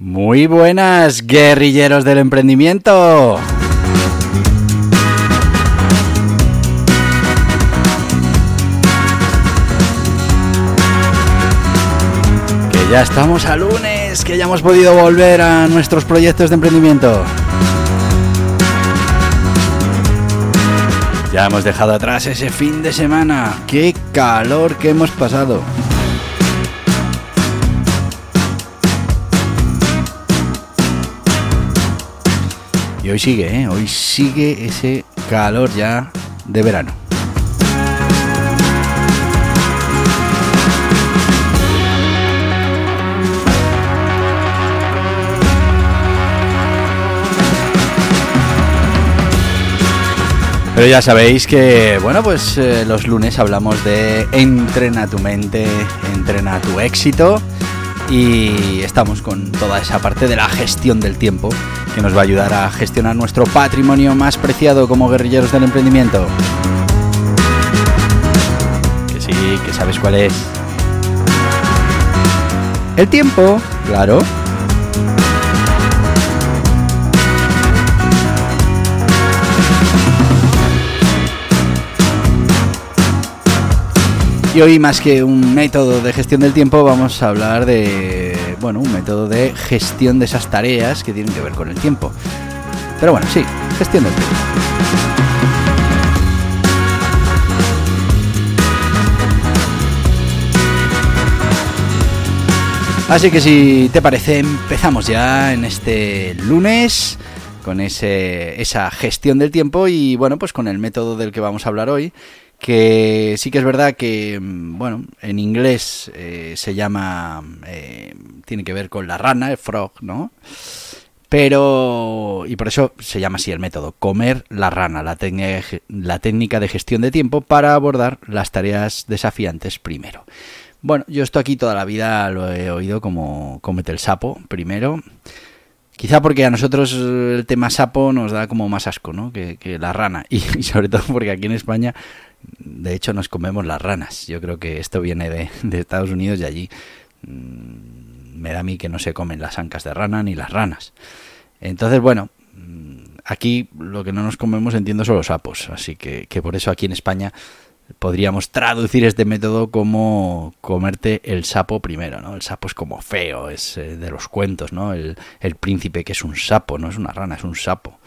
Muy buenas, guerrilleros del emprendimiento. Que ya estamos a lunes, que ya hemos podido volver a nuestros proyectos de emprendimiento. Ya hemos dejado atrás ese fin de semana. ¡Qué calor que hemos pasado! Hoy sigue, ¿eh? Hoy sigue ese calor ya de verano. Pero ya sabéis que, bueno, pues eh, los lunes hablamos de entrena tu mente, entrena tu éxito y estamos con toda esa parte de la gestión del tiempo que nos va a ayudar a gestionar nuestro patrimonio más preciado como guerrilleros del emprendimiento. Que sí, que sabes cuál es. El tiempo, claro. Y hoy más que un método de gestión del tiempo vamos a hablar de, bueno, un método de gestión de esas tareas que tienen que ver con el tiempo. Pero bueno, sí, gestión del tiempo. Así que si te parece, empezamos ya en este lunes con ese, esa gestión del tiempo y bueno, pues con el método del que vamos a hablar hoy, que sí que es verdad que, mm, bueno, en inglés eh, se llama, eh, tiene que ver con la rana, el frog, ¿no? Pero, y por eso se llama así el método, comer la rana, la, la técnica de gestión de tiempo para abordar las tareas desafiantes primero. Bueno, yo esto aquí toda la vida lo he oído como comete el sapo primero. Quizá porque a nosotros el tema sapo nos da como más asco, ¿no? Que, la rana. Y, sobre todo porque aquí en España, de hecho, nos comemos las ranas. Yo creo que esto viene de, Estados Unidos y allí mmm, me da a mí que no se comen las ancas de rana ni las ranas. Entonces, bueno, aquí lo que no nos comemos entiendo son los sapos. Así que, que por eso aquí en España podríamos traducir este método como comerte el sapo primero, ¿no? El sapo es como feo, es eh, de los cuentos, ¿no? El, el, príncipe que es un sapo, no es una rana, es un sapo.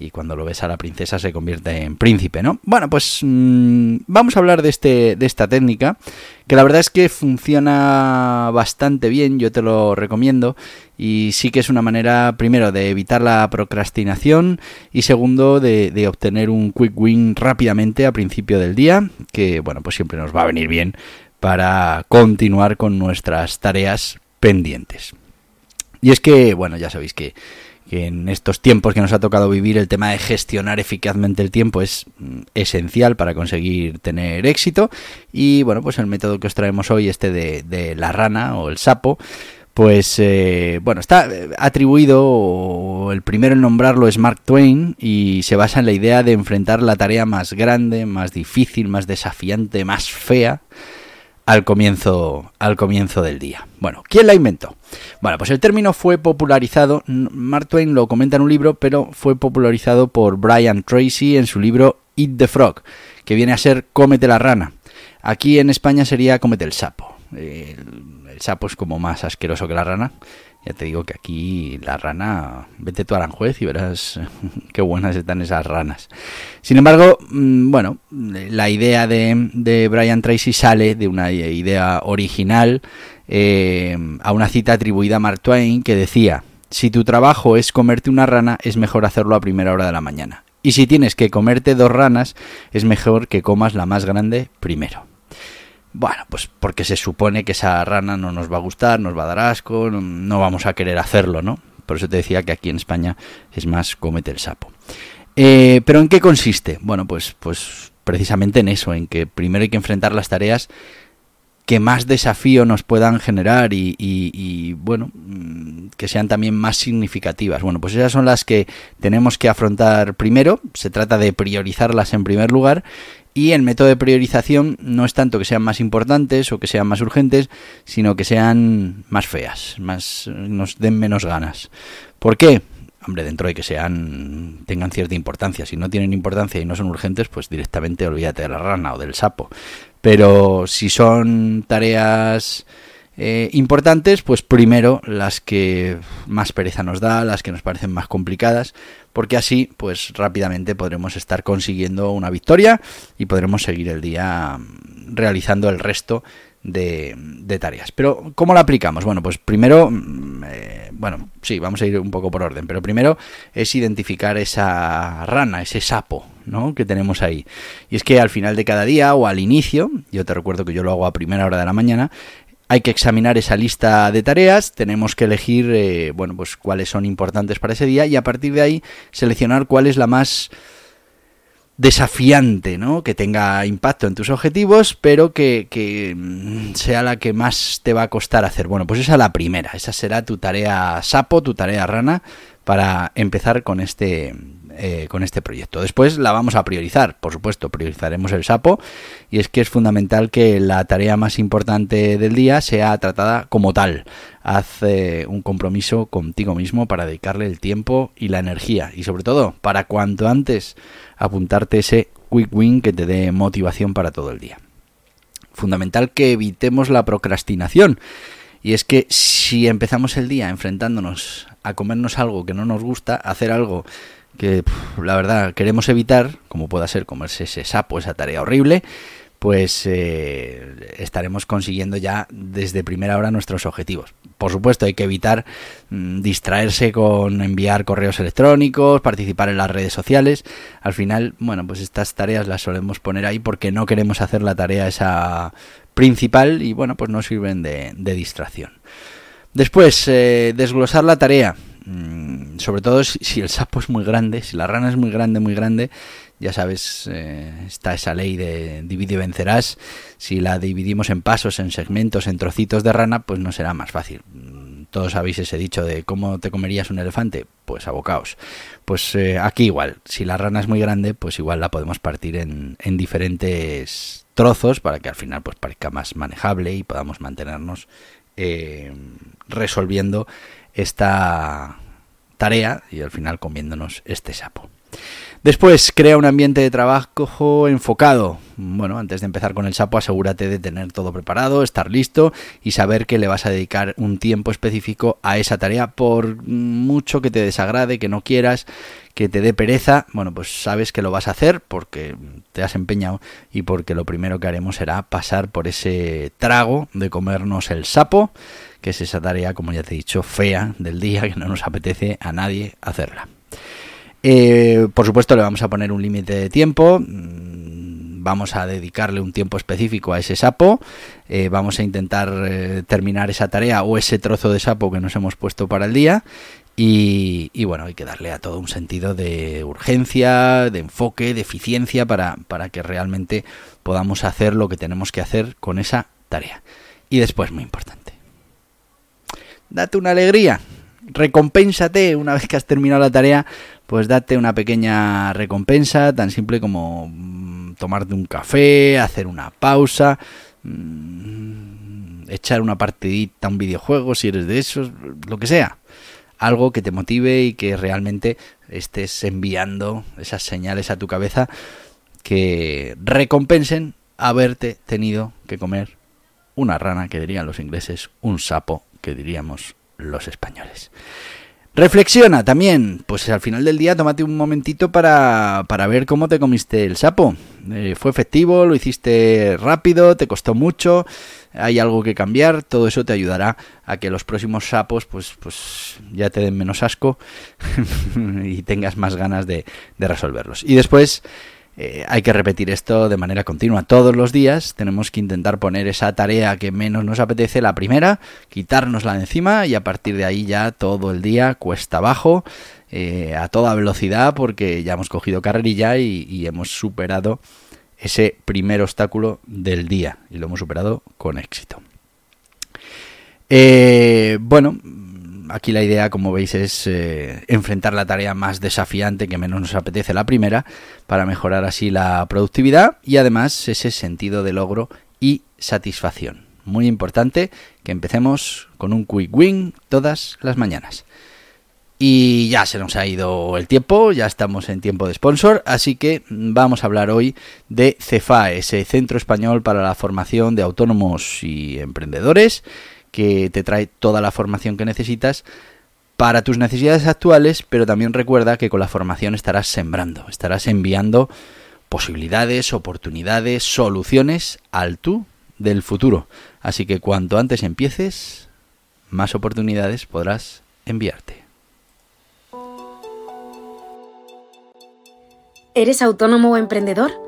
Y cuando lo ves a la princesa se convierte en príncipe, ¿no? Bueno, pues mmm, vamos a hablar de, este, de esta técnica, que la verdad es que funciona bastante bien, yo te lo recomiendo, y sí que es una manera, primero, de evitar la procrastinación y segundo, de, de, obtener un quick win rápidamente a principio del día, que, bueno, pues siempre nos va a venir bien para continuar con nuestras tareas pendientes. Y es que, bueno, ya sabéis que que en estos tiempos que nos ha tocado vivir el tema de gestionar eficazmente el tiempo es esencial para conseguir tener éxito. Y bueno pues el método que os traemos hoy este de, de la rana o el sapo pues eh, bueno está atribuido el primero en nombrarlo es Mark Twain y se basa en la idea de enfrentar la tarea más grande más difícil más desafiante más fea al comienzo, al comienzo del día. Bueno, ¿quién la inventó? Bueno, pues el término fue popularizado, Mark Twain lo comenta en un libro, pero fue popularizado por Brian Tracy en su libro Eat the Frog, que viene a ser Cómete la rana. Aquí en España sería Cómete el sapo. El, el sapo es como más asqueroso que la rana. Ya te digo que aquí la rana, vete tú a Aranjuez y verás qué buenas están esas ranas. Sin embargo, bueno, la idea de, de Brian Tracy sale de una idea original eh, a una cita atribuida a Mark Twain que decía, si tu trabajo es comerte una rana, es mejor hacerlo a primera hora de la mañana. Y si tienes que comerte dos ranas, es mejor que comas la más grande primero. Bueno, pues porque se supone que esa rana no nos va a gustar, nos va a dar asco, no, vamos a querer hacerlo, ¿no? Por eso te decía que aquí en España es más comete el sapo. Eh, Pero ¿en qué consiste? Bueno, pues, pues precisamente en eso, en que primero hay que enfrentar las tareas que más desafío nos puedan generar y, bueno, mm, que sean también más significativas. Bueno, pues esas son las que tenemos que afrontar primero. Se trata de priorizarlas en primer lugar y el método de priorización no es tanto que sean más importantes o que sean más urgentes, sino que sean más feas, más nos den menos ganas. ¿Por qué? Hombre, dentro de que sean tengan cierta importancia. Si no tienen importancia y no son urgentes, pues directamente olvídate de la rana o del sapo. Pero si son tareas eh, importantes, pues primero las que más pereza nos da, las que nos parecen más complicadas, porque así, pues rápidamente podremos estar consiguiendo una victoria y podremos seguir el día mm, realizando el resto de, tareas. Pero, ¿cómo la aplicamos? Bueno, pues primero, mm, eh, bueno, sí, vamos a ir un poco por orden, pero primero es identificar esa rana, ese sapo, ¿no? que tenemos ahí. Y es que al final de cada día o al inicio, yo te recuerdo que yo lo hago a primera hora de la mañana, hay que examinar esa lista de tareas, tenemos que elegir, eh, bueno, pues cuáles son importantes para ese día y a partir de ahí seleccionar cuál es la más desafiante, ¿no? Que tenga impacto en tus objetivos, pero que, que, mm, sea la que más te va a costar hacer. Bueno, pues esa es la primera, esa será tu tarea sapo, tu tarea rana, para empezar con este, eh, con este proyecto. Después la vamos a priorizar, por supuesto, priorizaremos el sapo y es que es fundamental que la tarea más importante del día sea tratada como tal. Haz eh, un compromiso contigo mismo para dedicarle el tiempo y la energía y sobre todo para cuanto antes apuntarte ese quick win que te dé motivación para todo el día. Fundamental que evitemos la procrastinación. Y es que si empezamos el día enfrentándonos a comernos algo que no nos gusta, hacer algo que la verdad queremos evitar, como pueda ser comerse ese sapo, esa tarea horrible, pues eh, estaremos consiguiendo ya desde primera hora nuestros objetivos. Por supuesto, hay que evitar mm, distraerse con enviar correos electrónicos, participar en las redes sociales. Al final, bueno, pues estas tareas las solemos poner ahí porque no queremos hacer la tarea esa principal y bueno, pues no sirven de, distracción. Después, eh, desglosar la tarea. Mm, sobre todo si, el sapo es muy grande, si la rana es muy grande, muy grande, ya sabes, eh, está esa ley de divide y vencerás. Si la dividimos en pasos, en segmentos, en trocitos de rana, pues no será más fácil. Todos habéis ese dicho de cómo te comerías un elefante, pues abocaos. Pues eh, aquí igual, si la rana es muy grande, pues igual la podemos partir en, en diferentes trozos para que al final pues parezca más manejable y podamos mantenernos eh, resolviendo esta tarea y al final comiéndonos este sapo. Después, crea un ambiente de trabajo enfocado. Bueno, antes de empezar con el sapo, asegúrate de tener todo preparado, estar listo y saber que le vas a dedicar un tiempo específico a esa tarea, por mucho que te desagrade, que no quieras, que te dé pereza. Bueno, pues sabes que lo vas a hacer porque te has empeñado y porque lo primero que haremos será pasar por ese trago de comernos el sapo que es esa tarea, como ya te he dicho, fea del día, que no nos apetece a nadie hacerla. Eh, por supuesto, le vamos a poner un límite de tiempo. Mm, vamos a dedicarle un tiempo específico a ese sapo. Eh, vamos a intentar eh, terminar esa tarea o ese trozo de sapo que nos hemos puesto para el día. Y, y, bueno, hay que darle a todo un sentido de urgencia, de enfoque, de eficiencia para, para que realmente podamos hacer lo que tenemos que hacer con esa tarea. Y después, muy importante, date una alegría, recompénsate una vez que has terminado la tarea, pues date una pequeña recompensa, tan simple como mm, tomarte un café, hacer una pausa, mm, echar una partidita, un videojuego, si eres de esos, lo que sea. Algo que te motive y que realmente estés enviando esas señales a tu cabeza que recompensen haberte tenido que comer una rana, que dirían los ingleses, un sapo que diríamos los españoles. Reflexiona también, pues al final del día tómate un momentito para, para ver cómo te comiste el sapo. Eh, ¿Fue efectivo? ¿Lo hiciste rápido? ¿Te costó mucho? ¿Hay algo que cambiar? Todo eso te ayudará a que los próximos sapos pues, pues ya te den menos asco y tengas más ganas de, de resolverlos. Y después eh, hay que repetir esto de manera continua. Todos los días tenemos que intentar poner esa tarea que menos nos apetece la primera, quitárnosla de encima y a partir de ahí ya todo el día cuesta abajo, eh, a toda velocidad porque ya hemos cogido carrerilla y, y hemos superado ese primer obstáculo del día y lo hemos superado con éxito. Eh, bueno, aquí la idea, como veis, es eh, enfrentar la tarea más desafiante que menos nos apetece la primera, para mejorar así la productividad y además ese sentido de logro y satisfacción. Muy importante que empecemos con un quick win todas las mañanas. Y ya se nos ha ido el tiempo, ya estamos en tiempo de sponsor, así que vamos a hablar hoy de CEFAE, ese Centro Español para la Formación de Autónomos y Emprendedores, que te trae toda la formación que necesitas para tus necesidades actuales, pero también recuerda que con la formación estarás sembrando, estarás enviando posibilidades, oportunidades, soluciones al tú del futuro. Así que cuanto antes empieces, más oportunidades podrás enviarte. ¿Eres autónomo o emprendedor?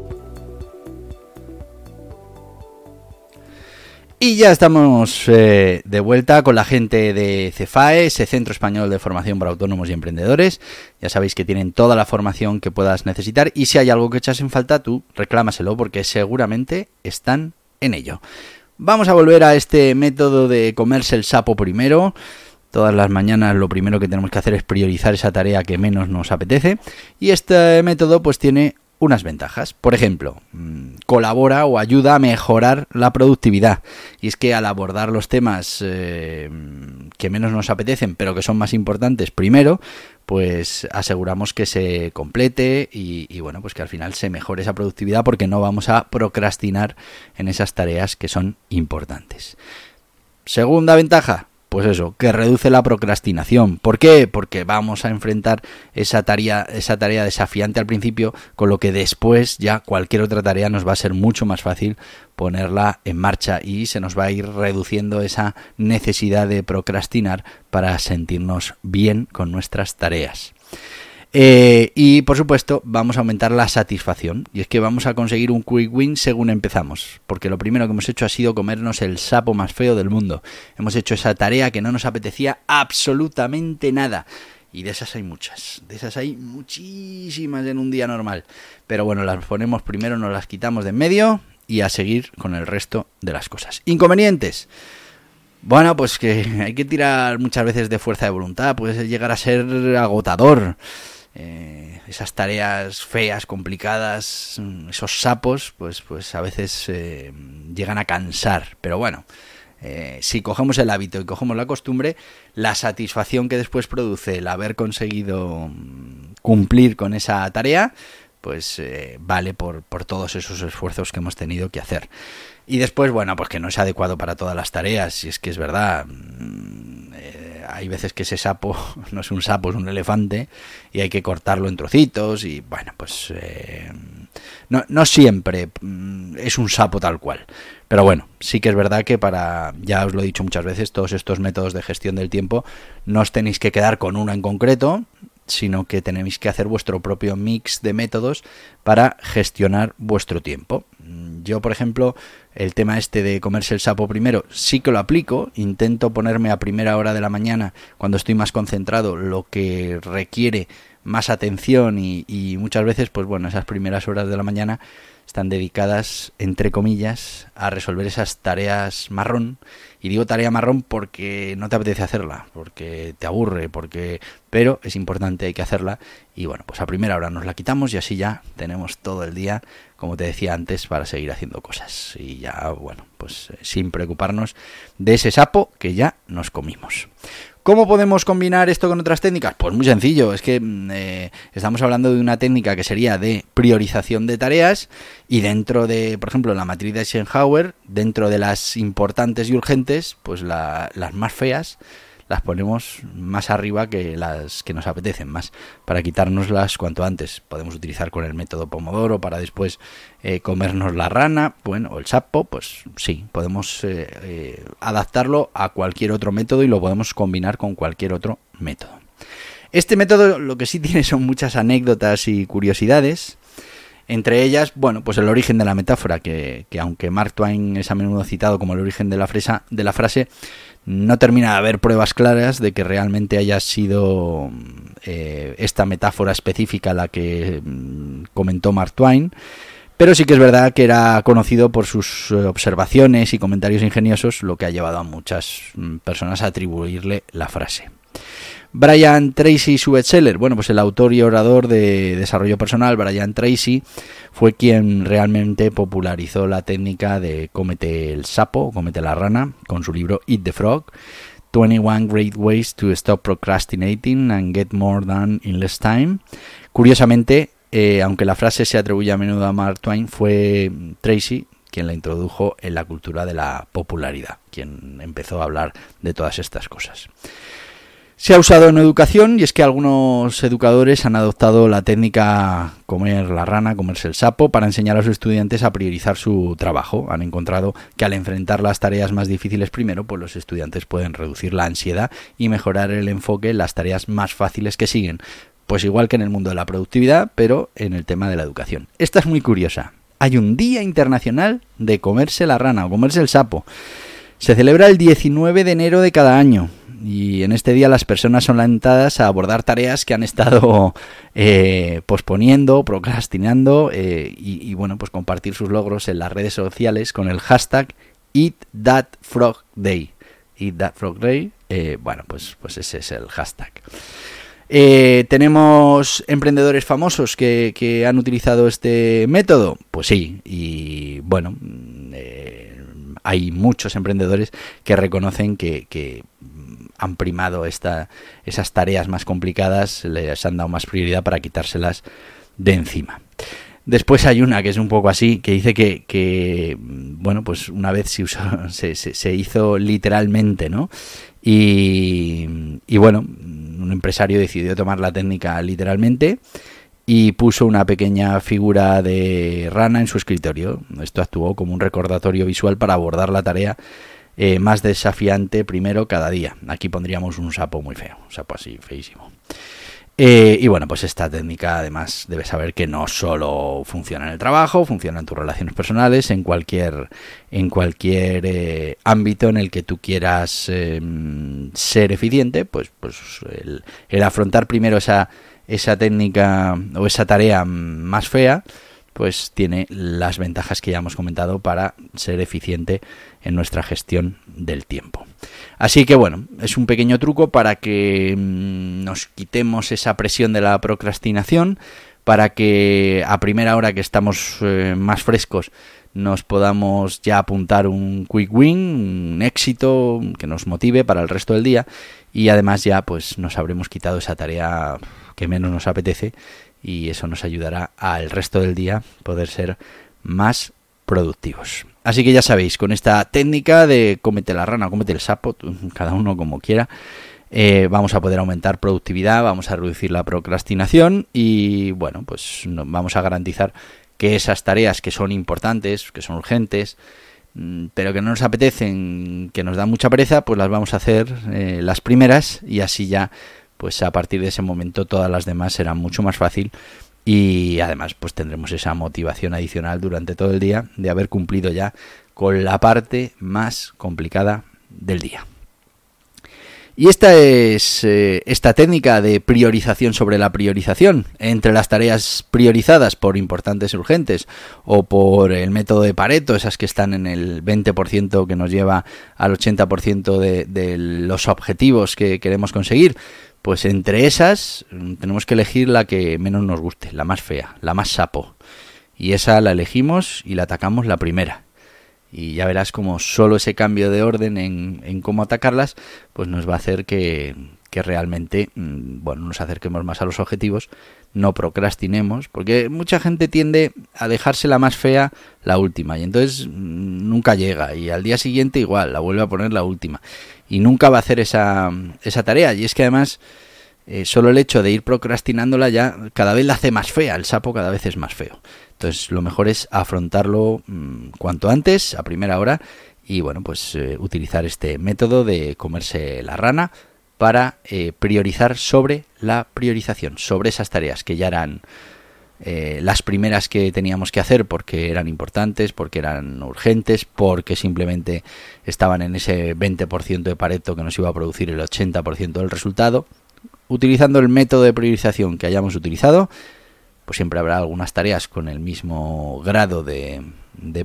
Y ya estamos eh, de vuelta con la gente de CEFAE, ese Centro Español de Formación para Autónomos y Emprendedores. Ya sabéis que tienen toda la formación que puedas necesitar y si hay algo que echas en falta, tú reclámaselo porque seguramente están en ello. Vamos a volver a este método de comerse el sapo primero. Todas las mañanas lo primero que tenemos que hacer es priorizar esa tarea que menos nos apetece. Y este método pues tiene unas ventajas. Por ejemplo, mm, colabora o ayuda a mejorar la productividad. Y es que al abordar los temas eh, que menos nos apetecen, pero que son más importantes primero, pues aseguramos que se complete y, y, bueno, pues que al final se mejore esa productividad porque no vamos a procrastinar en esas tareas que son importantes. Segunda ventaja, pues eso, que reduce la procrastinación. ¿Por qué? Porque vamos a enfrentar esa tarea, esa tarea desafiante al principio, con lo que después ya cualquier otra tarea nos va a ser mucho más fácil ponerla en marcha y se nos va a ir reduciendo esa necesidad de procrastinar para sentirnos bien con nuestras tareas. Eh, y por supuesto vamos a aumentar la satisfacción. Y es que vamos a conseguir un quick win según empezamos porque lo primero que hemos hecho ha sido comernos el sapo más feo del mundo. Hemos hecho esa tarea que no nos apetecía absolutamente nada. Y de esas hay muchas, de esas hay muchísimas en un día normal. Pero bueno las ponemos primero nos las quitamos de en medio y a seguir con el resto de las cosas. Inconvenientes. Bueno, pues que hay que tirar muchas veces de fuerza de voluntad, puede llegar a ser agotador. Eh, esas tareas feas, complicadas, mm, esos sapos, pues, pues a veces eh, llegan a cansar. Pero bueno, eh, si cogemos el hábito y cogemos la costumbre, la satisfacción que después produce el haber conseguido mm, cumplir con esa tarea, pues vale por, por todos esos esfuerzos que hemos tenido que hacer. Y después, bueno, pues que no es adecuado para todas las tareas, y es que es verdad. Hay veces que ese sapo no es un sapo, es un elefante, y hay que cortarlo en trocitos, y bueno, pues eh, no, no siempre mm, es un sapo tal cual. Pero bueno, sí que es verdad que para, ya os lo he dicho muchas veces, todos estos métodos de gestión del tiempo, no os tenéis que quedar con uno en concreto, sino que tenéis que hacer vuestro propio mix de métodos para gestionar vuestro tiempo. Yo, por ejemplo, el tema este de comerse el sapo primero, sí que lo aplico, intento ponerme a primera hora de la mañana, cuando estoy más concentrado, lo que requiere más atención y, y muchas veces, pues bueno, esas primeras horas de la mañana están dedicadas, entre comillas, a resolver esas tareas marrón. Y digo tarea marrón porque no te apetece hacerla, porque te aburre, porque... Pero es importante, hay que hacerla. Y bueno, pues a primera hora nos la quitamos y así ya tenemos todo el día, como te decía antes, para seguir haciendo cosas. Y ya, bueno, pues eh, sin preocuparnos de ese sapo que ya nos comimos. ¿Cómo podemos combinar esto con otras técnicas? Pues muy sencillo, es que mm, eh, estamos hablando de una técnica que sería de priorización de tareas y dentro de, por ejemplo, la matriz de Eisenhower, dentro de las importantes y urgentes, pues las más feas las ponemos más arriba que las que nos apetecen más, para quitárnoslas cuanto antes. Podemos utilizar con el método Pomodoro para después eh, comernos la rana, bueno, o el sapo, pues sí, podemos eh, eh, adaptarlo a cualquier otro método y lo podemos combinar con cualquier otro método. Este método lo que sí tiene son muchas anécdotas y curiosidades. Entre ellas, bueno, pues el origen de la metáfora, que, que aunque Mark Twain es a menudo citado como el origen de la, fresa, de la frase, no termina de haber pruebas claras de que realmente haya sido eh, esta metáfora específica la que mm, comentó Mark Twain, pero sí que es verdad que era conocido por sus eh, observaciones y comentarios ingeniosos, lo que ha llevado a muchas mm, personas a atribuirle la frase. Brian Tracy, su bestseller, bueno, pues el autor y orador de desarrollo personal, Brian Tracy, fue quien realmente popularizó la técnica de cómete el sapo, cómete la rana, con su libro Eat the Frog. 21 Great Ways to Stop Procrastinating and Get More Done in Less Time. Curiosamente, eh, aunque la frase se atribuye a menudo a Mark Twain, fue Tracy quien la introdujo en la cultura de la popularidad, quien empezó a hablar de todas estas cosas. Se ha usado en educación y es que algunos educadores han adoptado la técnica comer la rana, comerse el sapo, para enseñar a sus estudiantes a priorizar su trabajo. Han encontrado que al enfrentar las tareas más difíciles primero, pues los estudiantes pueden reducir la ansiedad y mejorar el enfoque en las tareas más fáciles que siguen. Pues igual que en el mundo de la productividad, pero en el tema de la educación. Esta es muy curiosa. Hay un Día Internacional de comerse la rana o comerse el sapo. Se celebra el 19 de enero de cada año y en este día las personas son alentadas a abordar tareas que han estado eh, posponiendo, procrastinando eh, y, bueno, pues compartir sus logros en las redes sociales con el hashtag Eat That Frog Day. Eat That Frog Day, eh, bueno, pues, pues ese es el hashtag. ¿Tenemos emprendedores famosos que, han utilizado este método? Pues sí, y bueno, hay muchos emprendedores que reconocen que han primado esta, esas tareas más complicadas, les han dado más prioridad para quitárselas de encima. Después hay una que es un poco así, que dice que, bueno, pues una vez se, usó, se, hizo literalmente, ¿no? Y, y, bueno, un empresario decidió tomar la técnica literalmente y puso una pequeña figura de rana en su escritorio. Esto actuó como un recordatorio visual para abordar la tarea eh, más desafiante primero cada día. Aquí pondríamos un sapo muy feo, un sapo así feísimo. Eh, y bueno, pues esta técnica además debes saber que no solo funciona en el trabajo, funciona en tus relaciones personales, en cualquier, en cualquier eh, ámbito en el que tú quieras em, ser eficiente, pues, pues el, el, afrontar primero esa, esa técnica o esa tarea más fea, pues tiene las ventajas que ya hemos comentado para ser eficiente en nuestra gestión del tiempo. Así que bueno, es un pequeño truco para que mm, nos quitemos esa presión de la procrastinación, para que a primera hora que estamos eh, más frescos nos podamos ya apuntar un quick win, un éxito que nos motive para el resto del día y además ya pues nos habremos quitado esa tarea que menos nos apetece y eso nos ayudará al resto del día poder ser más productivos. Así que ya sabéis, con esta técnica de cómete la rana, cómete el sapo, cada uno como quiera, eh, vamos a poder aumentar productividad, vamos a reducir la procrastinación y bueno, pues vamos a garantizar que esas tareas que son importantes, que son urgentes, mm, pero que no nos apetecen, que nos dan mucha pereza, pues las vamos a hacer eh, las primeras y así ya, pues a partir de ese momento todas las demás serán mucho más fácil y además pues tendremos esa motivación adicional durante todo el día de haber cumplido ya con la parte más complicada del día. Y esta es eh, esta técnica de priorización sobre la priorización entre las tareas priorizadas por importantes urgentes o por el método de Pareto, esas que están en el 20% que nos lleva al 80% de, de los objetivos que queremos conseguir, pues entre esas mm, tenemos que elegir la que menos nos guste, la más fea, la más sapo. Y esa la elegimos y la atacamos la primera. y ya verás como solo ese cambio de orden en, en cómo atacarlas pues nos va a hacer que, que realmente mm, bueno nos acerquemos más a los objetivos no procrastinemos porque mucha gente tiende a dejarse la más fea la última y entonces mm, nunca llega y al día siguiente igual la vuelve a poner la última y nunca va a hacer esa, esa tarea y es que además eh, solo el hecho de ir procrastinándola ya cada vez la hace más fea, el sapo cada vez es más feo. Entonces lo mejor es afrontarlo mm, cuanto antes, a primera hora, y bueno, pues eh, utilizar este método de comerse la rana para eh, priorizar sobre la priorización, sobre esas tareas que ya eran las primeras que teníamos que hacer porque eran importantes, porque eran urgentes, porque simplemente estaban en ese 20% de Pareto que nos iba a producir el 80% del resultado utilizando el método de priorización que hayamos utilizado, pues siempre habrá algunas tareas con el mismo grado de,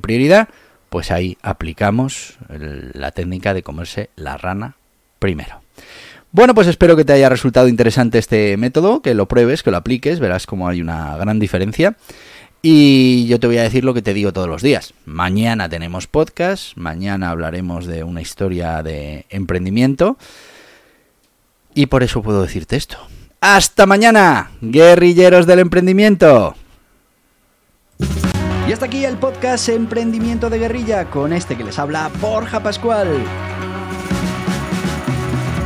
prioridad, pues ahí aplicamos la técnica de comerse la rana primero. Bueno, pues espero que te haya resultado interesante este método, que lo pruebes, que lo apliques, verás cómo hay una gran diferencia. Y yo te voy a decir lo que te digo todos los días. Mañana tenemos podcast, mañana hablaremos de una historia de emprendimiento. Y por eso puedo decirte esto. ¡Hasta mañana, guerrilleros del emprendimiento! Y hasta aquí el podcast Emprendimiento de Guerrilla con este que les habla Borja Pascual.